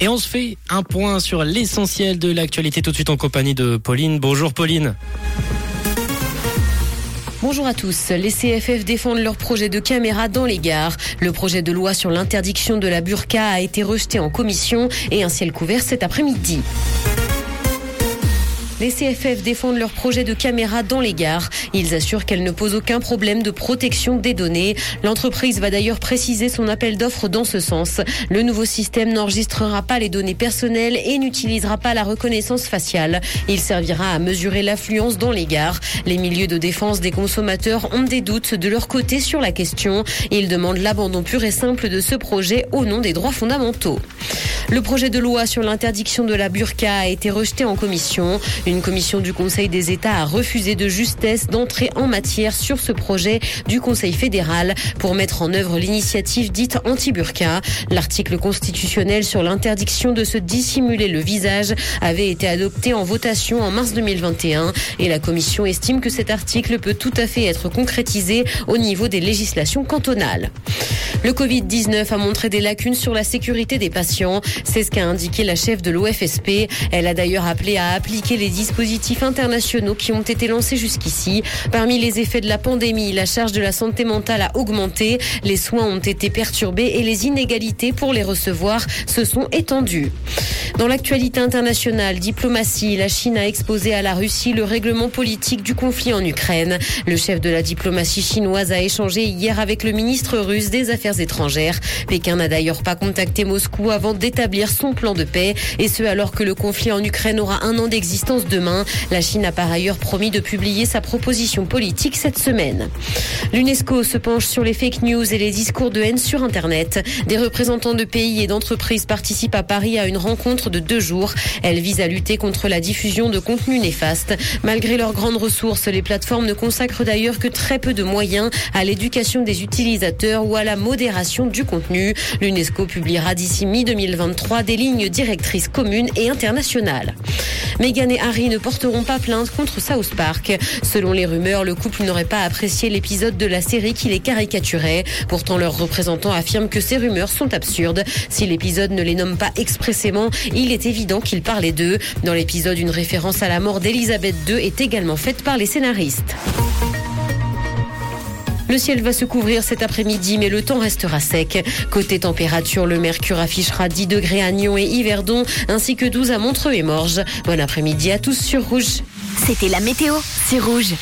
Et on se fait un point sur l'essentiel de l'actualité tout de suite en compagnie de Pauline. Bonjour Pauline. Bonjour à tous. Les CFF défendent leur projet de caméra dans les gares. Le projet de loi sur l'interdiction de la burqa a été rejeté en commission et un ciel couvert cet après-midi. Les CFF défendent leur projet de caméra dans les gares. Ils assurent qu'elle ne pose aucun problème de protection des données. L'entreprise va d'ailleurs préciser son appel d'offres dans ce sens. Le nouveau système n'enregistrera pas les données personnelles et n'utilisera pas la reconnaissance faciale. Il servira à mesurer l'affluence dans les gares. Les milieux de défense des consommateurs ont des doutes de leur côté sur la question. Ils demandent l'abandon pur et simple de ce projet au nom des droits fondamentaux. Le projet de loi sur l'interdiction de la burqa a été rejeté en commission. Une commission du Conseil des États a refusé de justesse d'entrer en matière sur ce projet du Conseil fédéral pour mettre en œuvre l'initiative dite anti-burqa. L'article constitutionnel sur l'interdiction de se dissimuler le visage avait été adopté en votation en mars 2021 et la commission estime que cet article peut tout à fait être concrétisé au niveau des législations cantonales. Le Covid-19 a montré des lacunes sur la sécurité des patients. C'est ce qu'a indiqué la chef de l'OFSP. Elle a d'ailleurs appelé à appliquer les dispositifs internationaux qui ont été lancés jusqu'ici. Parmi les effets de la pandémie, la charge de la santé mentale a augmenté, les soins ont été perturbés et les inégalités pour les recevoir se sont étendues. Dans l'actualité internationale, diplomatie, la Chine a exposé à la Russie le règlement politique du conflit en Ukraine. Le chef de la diplomatie chinoise a échangé hier avec le ministre russe des Affaires étrangères. Pékin n'a d'ailleurs pas contacté Moscou avant d'établir son plan de paix, et ce alors que le conflit en Ukraine aura un an d'existence demain. La Chine a par ailleurs promis de publier sa proposition politique cette semaine. L'UNESCO se penche sur les fake news et les discours de haine sur Internet. Des représentants de pays et d'entreprises participent à Paris à une rencontre de deux jours. Elle vise à lutter contre la diffusion de contenus néfastes. Malgré leurs grandes ressources, les plateformes ne consacrent d'ailleurs que très peu de moyens à l'éducation des utilisateurs ou à la modération du contenu. L'UNESCO publiera d'ici mi-2023 des lignes directrices communes et internationales. Meghan et Harry ne porteront pas plainte contre South Park. Selon les rumeurs, le couple n'aurait pas apprécié l'épisode de la série qui les caricaturait. Pourtant, leurs représentants affirment que ces rumeurs sont absurdes. Si l'épisode ne les nomme pas expressément, il est évident qu'ils parlaient d'eux. Dans l'épisode, une référence à la mort d'Elisabeth II est également faite par les scénaristes. Le ciel va se couvrir cet après-midi, mais le temps restera sec. Côté température, le mercure affichera 10 degrés à Nyon et Yverdon, ainsi que 12 à Montreux et Morges. Bon après-midi à tous sur Rouge. C'était la météo, c'est Rouge.